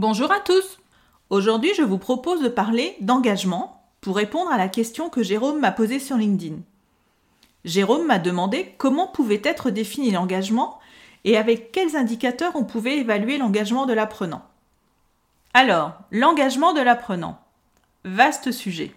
Bonjour à tous Aujourd'hui, je vous propose de parler d'engagement pour répondre à la question que Jérôme m'a posée sur LinkedIn. Jérôme m'a demandé comment pouvait être défini l'engagement et avec quels indicateurs on pouvait évaluer l'engagement de l'apprenant. Alors, l'engagement de l'apprenant. Vaste sujet.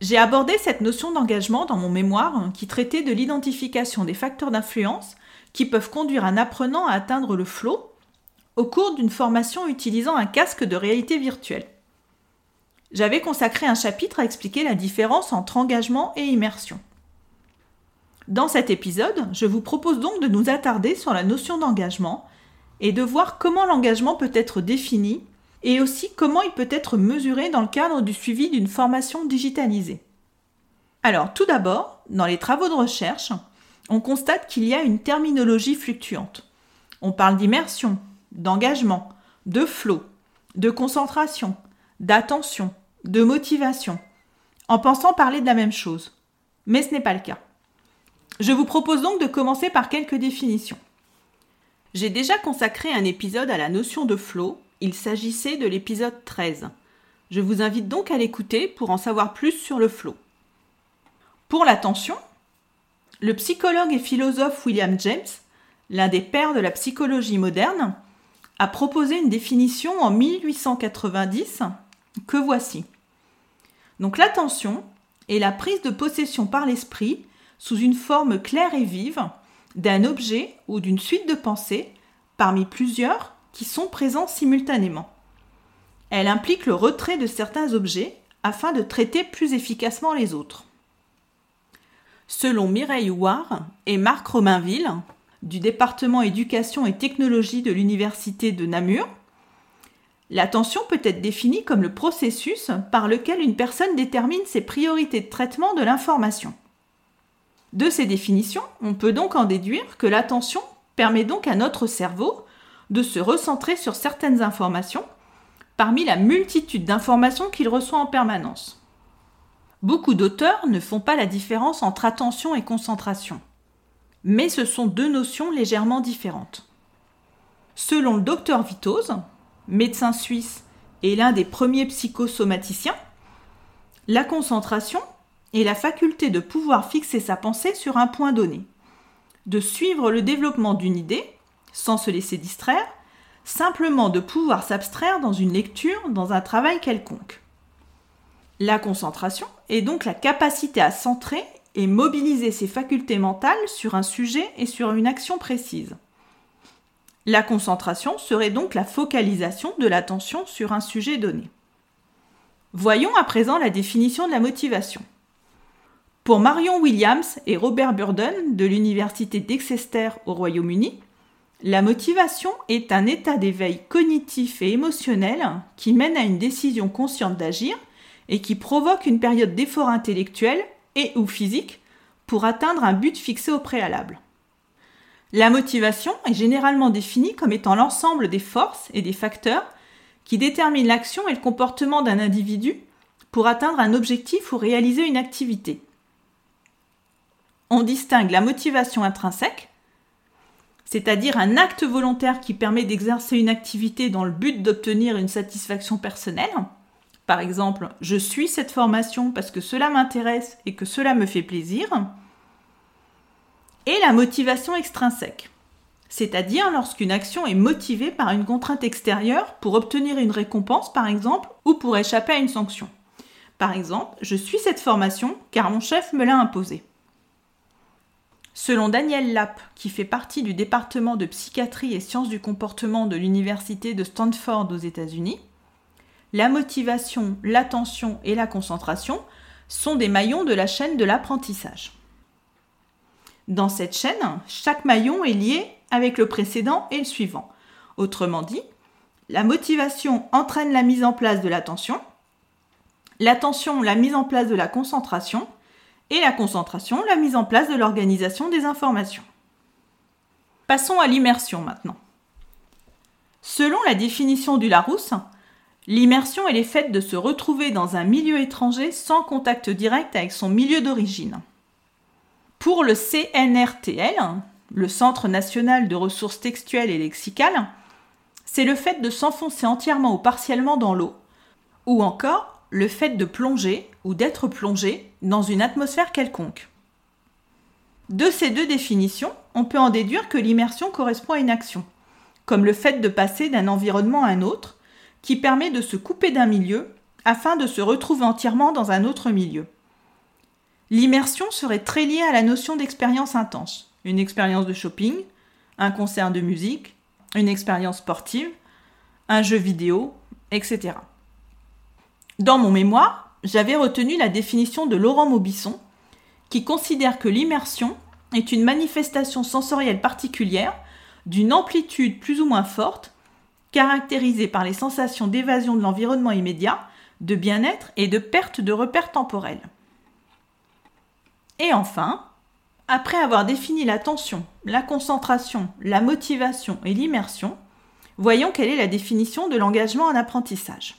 J'ai abordé cette notion d'engagement dans mon mémoire hein, qui traitait de l'identification des facteurs d'influence qui peuvent conduire un apprenant à atteindre le flow au cours d'une formation utilisant un casque de réalité virtuelle. J'avais consacré un chapitre à expliquer la différence entre engagement et immersion. Dans cet épisode, je vous propose donc de nous attarder sur la notion d'engagement et de voir comment l'engagement peut être défini et aussi comment il peut être mesuré dans le cadre du suivi d'une formation digitalisée. Alors tout d'abord, dans les travaux de recherche, on constate qu'il y a une terminologie fluctuante. On parle d'immersion, d'engagement, de flow, de concentration, d'attention, de motivation, en pensant parler de la même chose. Mais ce n'est pas le cas. Je vous propose donc de commencer par quelques définitions. J'ai déjà consacré un épisode à la notion de flow il s'agissait de l'épisode 13. Je vous invite donc à l'écouter pour en savoir plus sur le flow. Pour l'attention, le psychologue et philosophe William James, l'un des pères de la psychologie moderne, a proposé une définition en 1890 que voici. Donc l'attention est la prise de possession par l'esprit sous une forme claire et vive d'un objet ou d'une suite de pensées parmi plusieurs qui sont présents simultanément. Elle implique le retrait de certains objets afin de traiter plus efficacement les autres. Selon Mireille Houard et Marc Romainville, du département éducation et technologie de l'université de Namur, l'attention peut être définie comme le processus par lequel une personne détermine ses priorités de traitement de l'information. De ces définitions, on peut donc en déduire que l'attention permet donc à notre cerveau de se recentrer sur certaines informations parmi la multitude d'informations qu'il reçoit en permanence. Beaucoup d'auteurs ne font pas la différence entre attention et concentration, mais ce sont deux notions légèrement différentes. Selon le docteur Vitose, médecin suisse et l'un des premiers psychosomaticiens, la concentration est la faculté de pouvoir fixer sa pensée sur un point donné, de suivre le développement d'une idée sans se laisser distraire, simplement de pouvoir s'abstraire dans une lecture, dans un travail quelconque. La concentration est donc la capacité à centrer et mobiliser ses facultés mentales sur un sujet et sur une action précise. La concentration serait donc la focalisation de l'attention sur un sujet donné. Voyons à présent la définition de la motivation. Pour Marion Williams et Robert Burden de l'Université d'Exeter au Royaume-Uni, la motivation est un état d'éveil cognitif et émotionnel qui mène à une décision consciente d'agir et qui provoque une période d'effort intellectuel et ou physique pour atteindre un but fixé au préalable. La motivation est généralement définie comme étant l'ensemble des forces et des facteurs qui déterminent l'action et le comportement d'un individu pour atteindre un objectif ou réaliser une activité. On distingue la motivation intrinsèque, c'est-à-dire un acte volontaire qui permet d'exercer une activité dans le but d'obtenir une satisfaction personnelle. Par exemple, je suis cette formation parce que cela m'intéresse et que cela me fait plaisir. Et la motivation extrinsèque, c'est-à-dire lorsqu'une action est motivée par une contrainte extérieure pour obtenir une récompense, par exemple, ou pour échapper à une sanction. Par exemple, je suis cette formation car mon chef me l'a imposée. Selon Daniel Lapp, qui fait partie du département de psychiatrie et sciences du comportement de l'université de Stanford aux États-Unis, la motivation, l'attention et la concentration sont des maillons de la chaîne de l'apprentissage. Dans cette chaîne, chaque maillon est lié avec le précédent et le suivant. Autrement dit, la motivation entraîne la mise en place de l'attention, l'attention la mise en place de la concentration, et la concentration la mise en place de l'organisation des informations. Passons à l'immersion maintenant. Selon la définition du Larousse, l'immersion est le de se retrouver dans un milieu étranger sans contact direct avec son milieu d'origine. Pour le CNRTL, le Centre national de ressources textuelles et lexicales, c'est le fait de s'enfoncer entièrement ou partiellement dans l'eau, ou encore le fait de plonger ou d'être plongé dans une atmosphère quelconque. De ces deux définitions, on peut en déduire que l'immersion correspond à une action, comme le fait de passer d'un environnement à un autre, qui permet de se couper d'un milieu afin de se retrouver entièrement dans un autre milieu. L'immersion serait très liée à la notion d'expérience intense, une expérience de shopping, un concert de musique, une expérience sportive, un jeu vidéo, etc. Dans mon mémoire, j'avais retenu la définition de Laurent Maubisson, qui considère que l'immersion est une manifestation sensorielle particulière d'une amplitude plus ou moins forte, caractérisée par les sensations d'évasion de l'environnement immédiat, de bien-être et de perte de repères temporels. Et enfin, après avoir défini l'attention, la concentration, la motivation et l'immersion, voyons quelle est la définition de l'engagement en apprentissage.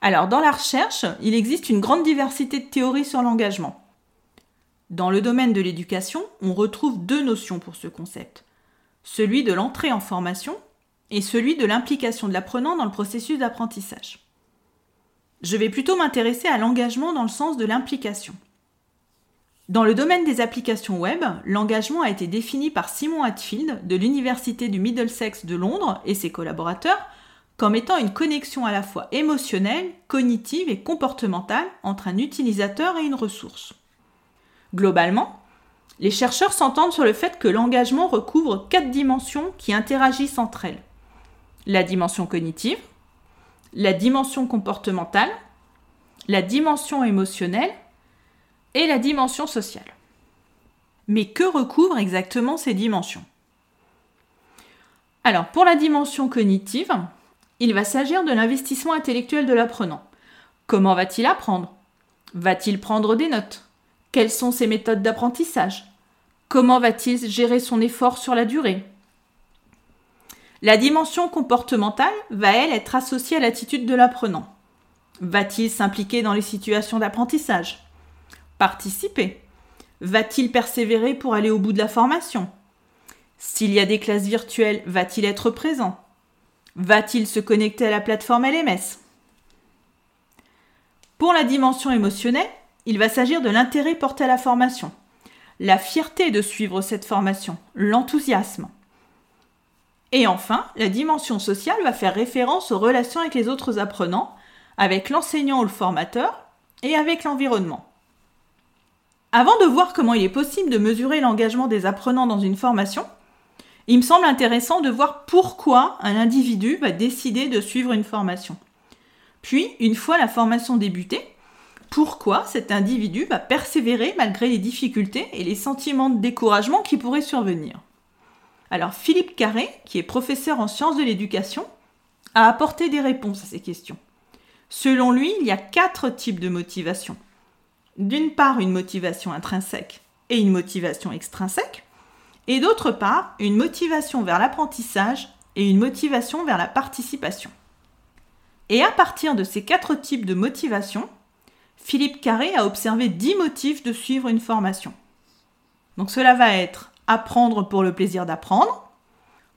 Alors, dans la recherche, il existe une grande diversité de théories sur l'engagement. Dans le domaine de l'éducation, on retrouve deux notions pour ce concept celui de l'entrée en formation et celui de l'implication de l'apprenant dans le processus d'apprentissage. Je vais plutôt m'intéresser à l'engagement dans le sens de l'implication. Dans le domaine des applications web, l'engagement a été défini par Simon Hatfield de l'Université du Middlesex de Londres et ses collaborateurs comme étant une connexion à la fois émotionnelle, cognitive et comportementale entre un utilisateur et une ressource. Globalement, les chercheurs s'entendent sur le fait que l'engagement recouvre quatre dimensions qui interagissent entre elles. La dimension cognitive, la dimension comportementale, la dimension émotionnelle et la dimension sociale. Mais que recouvrent exactement ces dimensions? Alors, pour la dimension cognitive, il va s'agir de l'investissement intellectuel de l'apprenant. Comment va-t-il apprendre? Va-t-il prendre des notes? Quelles sont ses méthodes d'apprentissage? Comment va-t-il gérer son effort sur la durée? La dimension comportementale va, elle, être associée à l'attitude de l'apprenant. Va-t-il s'impliquer dans les situations d'apprentissage? Participer? Va-t-il persévérer pour aller au bout de la formation? S'il y a des classes virtuelles, va-t-il être présent? Va-t-il se connecter à la plateforme LMS Pour la dimension émotionnelle, il va s'agir de l'intérêt porté à la formation. La fierté de suivre cette formation, l'enthousiasme. Et enfin, la dimension sociale va faire référence aux relations avec les autres apprenants, avec l'enseignant ou le formateur, et avec l'environnement. Avant de voir comment il est possible de mesurer l'engagement des apprenants dans une formation, il me semble intéressant de voir pourquoi un individu va décider de suivre une formation. Puis, une fois la formation débutée, pourquoi cet individu va persévérer malgré les difficultés et les sentiments de découragement qui pourraient survenir. Alors Philippe Carré, qui est professeur en sciences de l'éducation, a apporté des réponses à ces questions. Selon lui, il y a quatre types de motivation. D'une part, une motivation intrinsèque et une motivation extrinsèque, et d'autre part, une motivation vers l'apprentissage et une motivation vers la participation. Et à partir de ces quatre types de motivation, Philippe Carré a observé 10 motifs de suivre une formation. Donc cela va être apprendre pour le plaisir d'apprendre,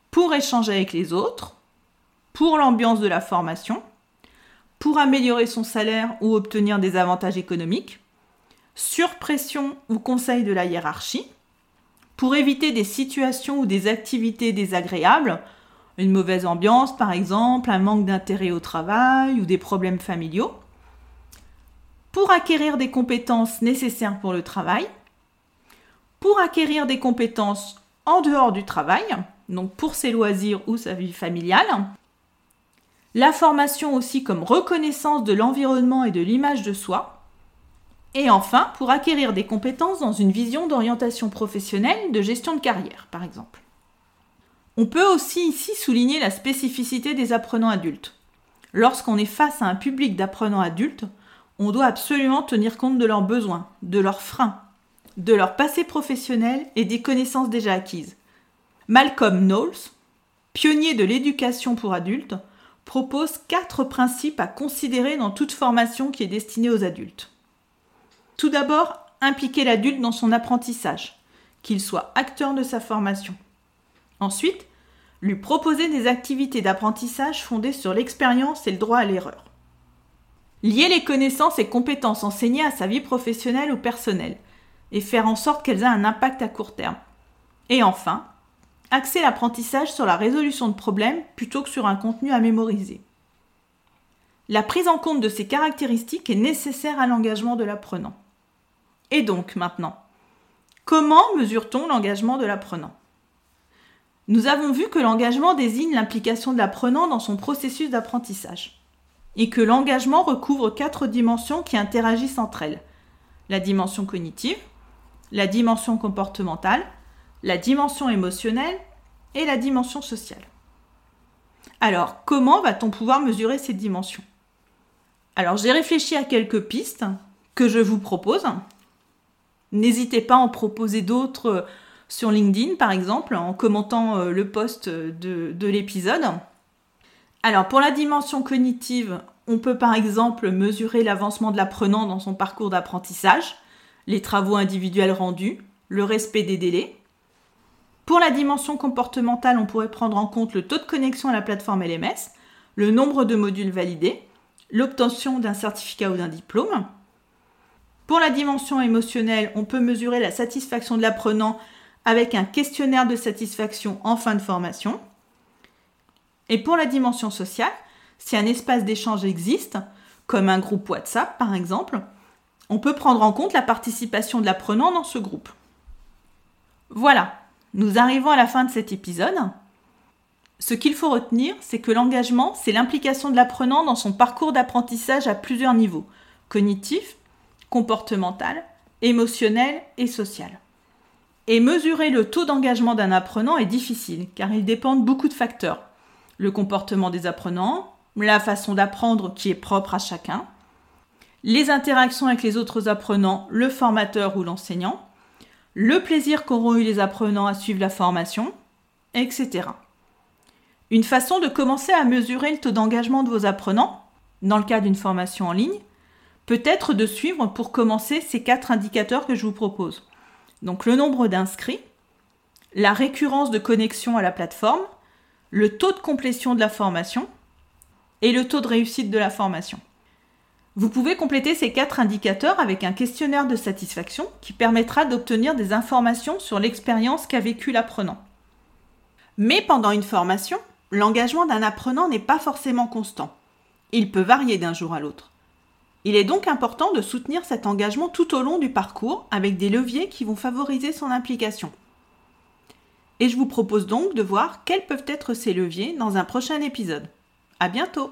pour échanger avec les autres, pour l'ambiance de la formation, pour améliorer son salaire ou obtenir des avantages économiques, sur pression ou conseil de la hiérarchie, pour éviter des situations ou des activités désagréables, une mauvaise ambiance par exemple, un manque d'intérêt au travail ou des problèmes familiaux, pour acquérir des compétences nécessaires pour le travail, pour acquérir des compétences en dehors du travail, donc pour ses loisirs ou sa vie familiale, la formation aussi comme reconnaissance de l'environnement et de l'image de soi, et enfin pour acquérir des compétences dans une vision d'orientation professionnelle, de gestion de carrière par exemple. On peut aussi ici souligner la spécificité des apprenants adultes. Lorsqu'on est face à un public d'apprenants adultes, on doit absolument tenir compte de leurs besoins, de leurs freins, de leur passé professionnel et des connaissances déjà acquises. Malcolm Knowles, pionnier de l'éducation pour adultes, propose quatre principes à considérer dans toute formation qui est destinée aux adultes. Tout d'abord, impliquer l'adulte dans son apprentissage, qu'il soit acteur de sa formation. Ensuite, lui proposer des activités d'apprentissage fondées sur l'expérience et le droit à l'erreur. Lier les connaissances et compétences enseignées à sa vie professionnelle ou personnelle et faire en sorte qu'elles aient un impact à court terme. Et enfin, axer l'apprentissage sur la résolution de problèmes plutôt que sur un contenu à mémoriser. La prise en compte de ces caractéristiques est nécessaire à l'engagement de l'apprenant. Et donc maintenant, comment mesure-t-on l'engagement de l'apprenant? Nous avons vu que l'engagement désigne l'implication de l'apprenant dans son processus d'apprentissage et que l'engagement recouvre quatre dimensions qui interagissent entre elles. La dimension cognitive, la dimension comportementale, la dimension émotionnelle et la dimension sociale. Alors, comment va-t-on pouvoir mesurer ces dimensions? Alors, j'ai réfléchi à quelques pistes que je vous propose. N'hésitez pas à en proposer d'autres sur LinkedIn, par exemple, en commentant euh, le post de, de l'épisode. Alors pour la dimension cognitive, on peut par exemple mesurer l'avancement de l'apprenant dans son parcours d'apprentissage, les travaux individuels rendus, le respect des délais. Pour la dimension comportementale, on pourrait prendre en compte le taux de connexion à la plateforme LMS, le nombre de modules validés, l'obtention d'un certificat ou d'un diplôme. Pour la dimension émotionnelle, on peut mesurer la satisfaction de l'apprenant avec un questionnaire de satisfaction en fin de formation. Et pour la dimension sociale, si un espace d'échange existe, comme un groupe WhatsApp par exemple, on peut prendre en compte la participation de l'apprenant dans ce groupe. Voilà, nous arrivons à la fin de cet épisode. Ce qu'il faut retenir, c'est que l'engagement, c'est l'implication de l'apprenant dans son parcours d'apprentissage à plusieurs niveaux, cognitif, comportemental, émotionnel et social. Et mesurer le taux d'engagement d'un apprenant est difficile, car il dépend de beaucoup de facteurs, le comportement des apprenants, la façon d'apprendre qui est propre à chacun, les interactions avec les autres apprenants, le formateur ou l'enseignant, le plaisir qu'auront eu les apprenants à suivre la formation, etc. Une façon de commencer à mesurer le taux d'engagement de vos apprenants, dans le cas d'une formation en ligne, peut être de suivre pour commencer ces quatre indicateurs que je vous propose. Donc le nombre d'inscrits, la récurrence de connexion à la plateforme, le taux de complétion de la formation et le taux de réussite de la formation. Vous pouvez compléter ces quatre indicateurs avec un questionnaire de satisfaction qui permettra d'obtenir des informations sur l'expérience qu'a vécu l'apprenant. Mais pendant une formation, l'engagement d'un apprenant n'est pas forcément constant. Il peut varier d'un jour à l'autre. Il est donc important de soutenir cet engagement tout au long du parcours avec des leviers qui vont favoriser son implication. Et je vous propose donc de voir quels peuvent être ces leviers dans un prochain épisode. À bientôt!